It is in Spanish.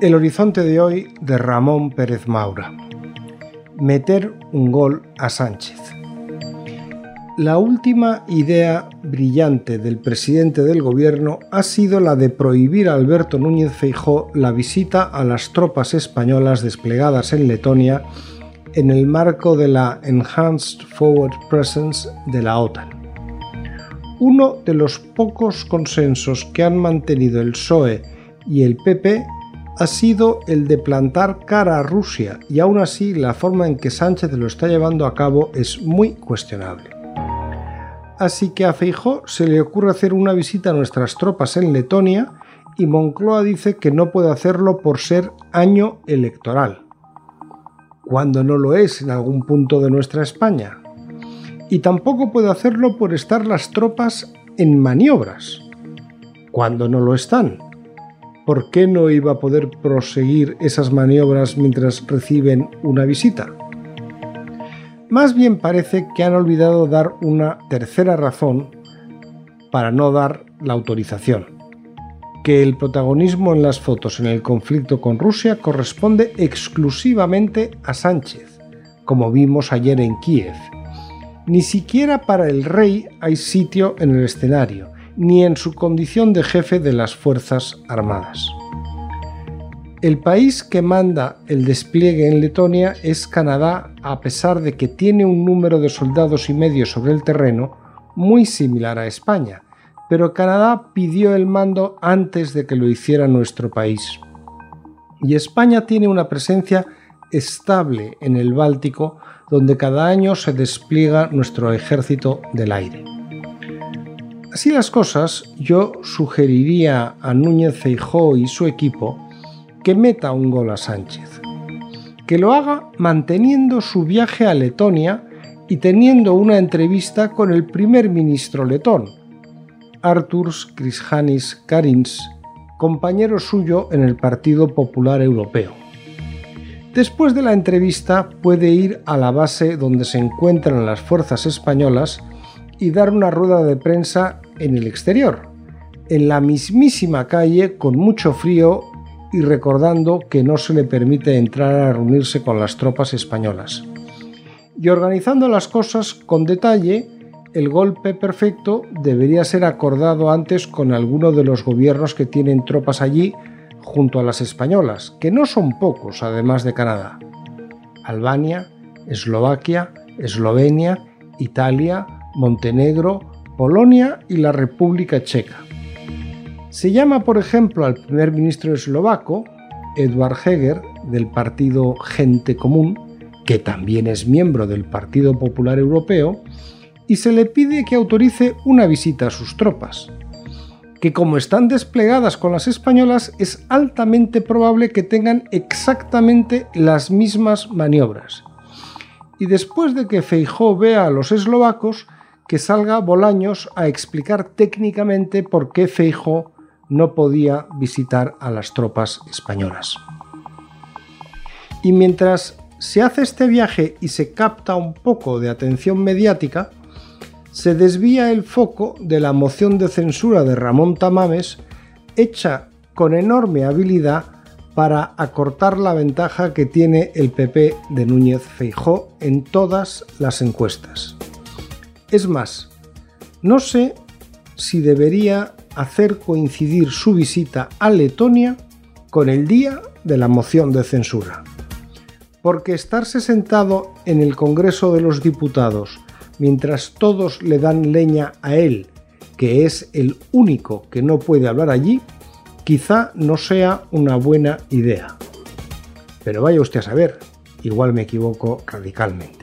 El horizonte de hoy de Ramón Pérez Maura. Meter un gol a Sánchez. La última idea brillante del presidente del gobierno ha sido la de prohibir a Alberto Núñez Feijó la visita a las tropas españolas desplegadas en Letonia en el marco de la Enhanced Forward Presence de la OTAN. Uno de los pocos consensos que han mantenido el PSOE y el PP ha sido el de plantar cara a Rusia y aún así la forma en que Sánchez lo está llevando a cabo es muy cuestionable. Así que a Feijó se le ocurre hacer una visita a nuestras tropas en Letonia y Moncloa dice que no puede hacerlo por ser año electoral, cuando no lo es en algún punto de nuestra España. Y tampoco puede hacerlo por estar las tropas en maniobras, cuando no lo están ¿por qué no iba a poder proseguir esas maniobras mientras reciben una visita? Más bien parece que han olvidado dar una tercera razón para no dar la autorización, que el protagonismo en las fotos en el conflicto con Rusia corresponde exclusivamente a Sánchez, como vimos ayer en Kiev. Ni siquiera para el rey hay sitio en el escenario, ni en su condición de jefe de las Fuerzas Armadas. El país que manda el despliegue en Letonia es Canadá, a pesar de que tiene un número de soldados y medios sobre el terreno muy similar a España, pero Canadá pidió el mando antes de que lo hiciera nuestro país. Y España tiene una presencia estable en el Báltico, donde cada año se despliega nuestro ejército del aire. Así las cosas, yo sugeriría a Núñez Feijó y su equipo que meta un gol a Sánchez. Que lo haga manteniendo su viaje a Letonia y teniendo una entrevista con el primer ministro letón, Arturs Krishanis Karins, compañero suyo en el Partido Popular Europeo. Después de la entrevista puede ir a la base donde se encuentran las fuerzas españolas y dar una rueda de prensa en el exterior, en la mismísima calle con mucho frío y recordando que no se le permite entrar a reunirse con las tropas españolas. Y organizando las cosas con detalle, el golpe perfecto debería ser acordado antes con alguno de los gobiernos que tienen tropas allí junto a las españolas, que no son pocos además de Canadá. Albania, Eslovaquia, Eslovenia, Italia, Montenegro, Polonia y la República Checa. Se llama, por ejemplo, al primer ministro eslovaco, Eduard Heger, del partido Gente Común, que también es miembro del Partido Popular Europeo, y se le pide que autorice una visita a sus tropas, que como están desplegadas con las españolas es altamente probable que tengan exactamente las mismas maniobras. Y después de que Feijó vea a los eslovacos, que salga Bolaños a explicar técnicamente por qué Feijo no podía visitar a las tropas españolas. Y mientras se hace este viaje y se capta un poco de atención mediática, se desvía el foco de la moción de censura de Ramón Tamames, hecha con enorme habilidad para acortar la ventaja que tiene el PP de Núñez Feijó en todas las encuestas. Es más, no sé si debería hacer coincidir su visita a Letonia con el día de la moción de censura. Porque estarse sentado en el Congreso de los Diputados mientras todos le dan leña a él, que es el único que no puede hablar allí, quizá no sea una buena idea. Pero vaya usted a saber, igual me equivoco radicalmente.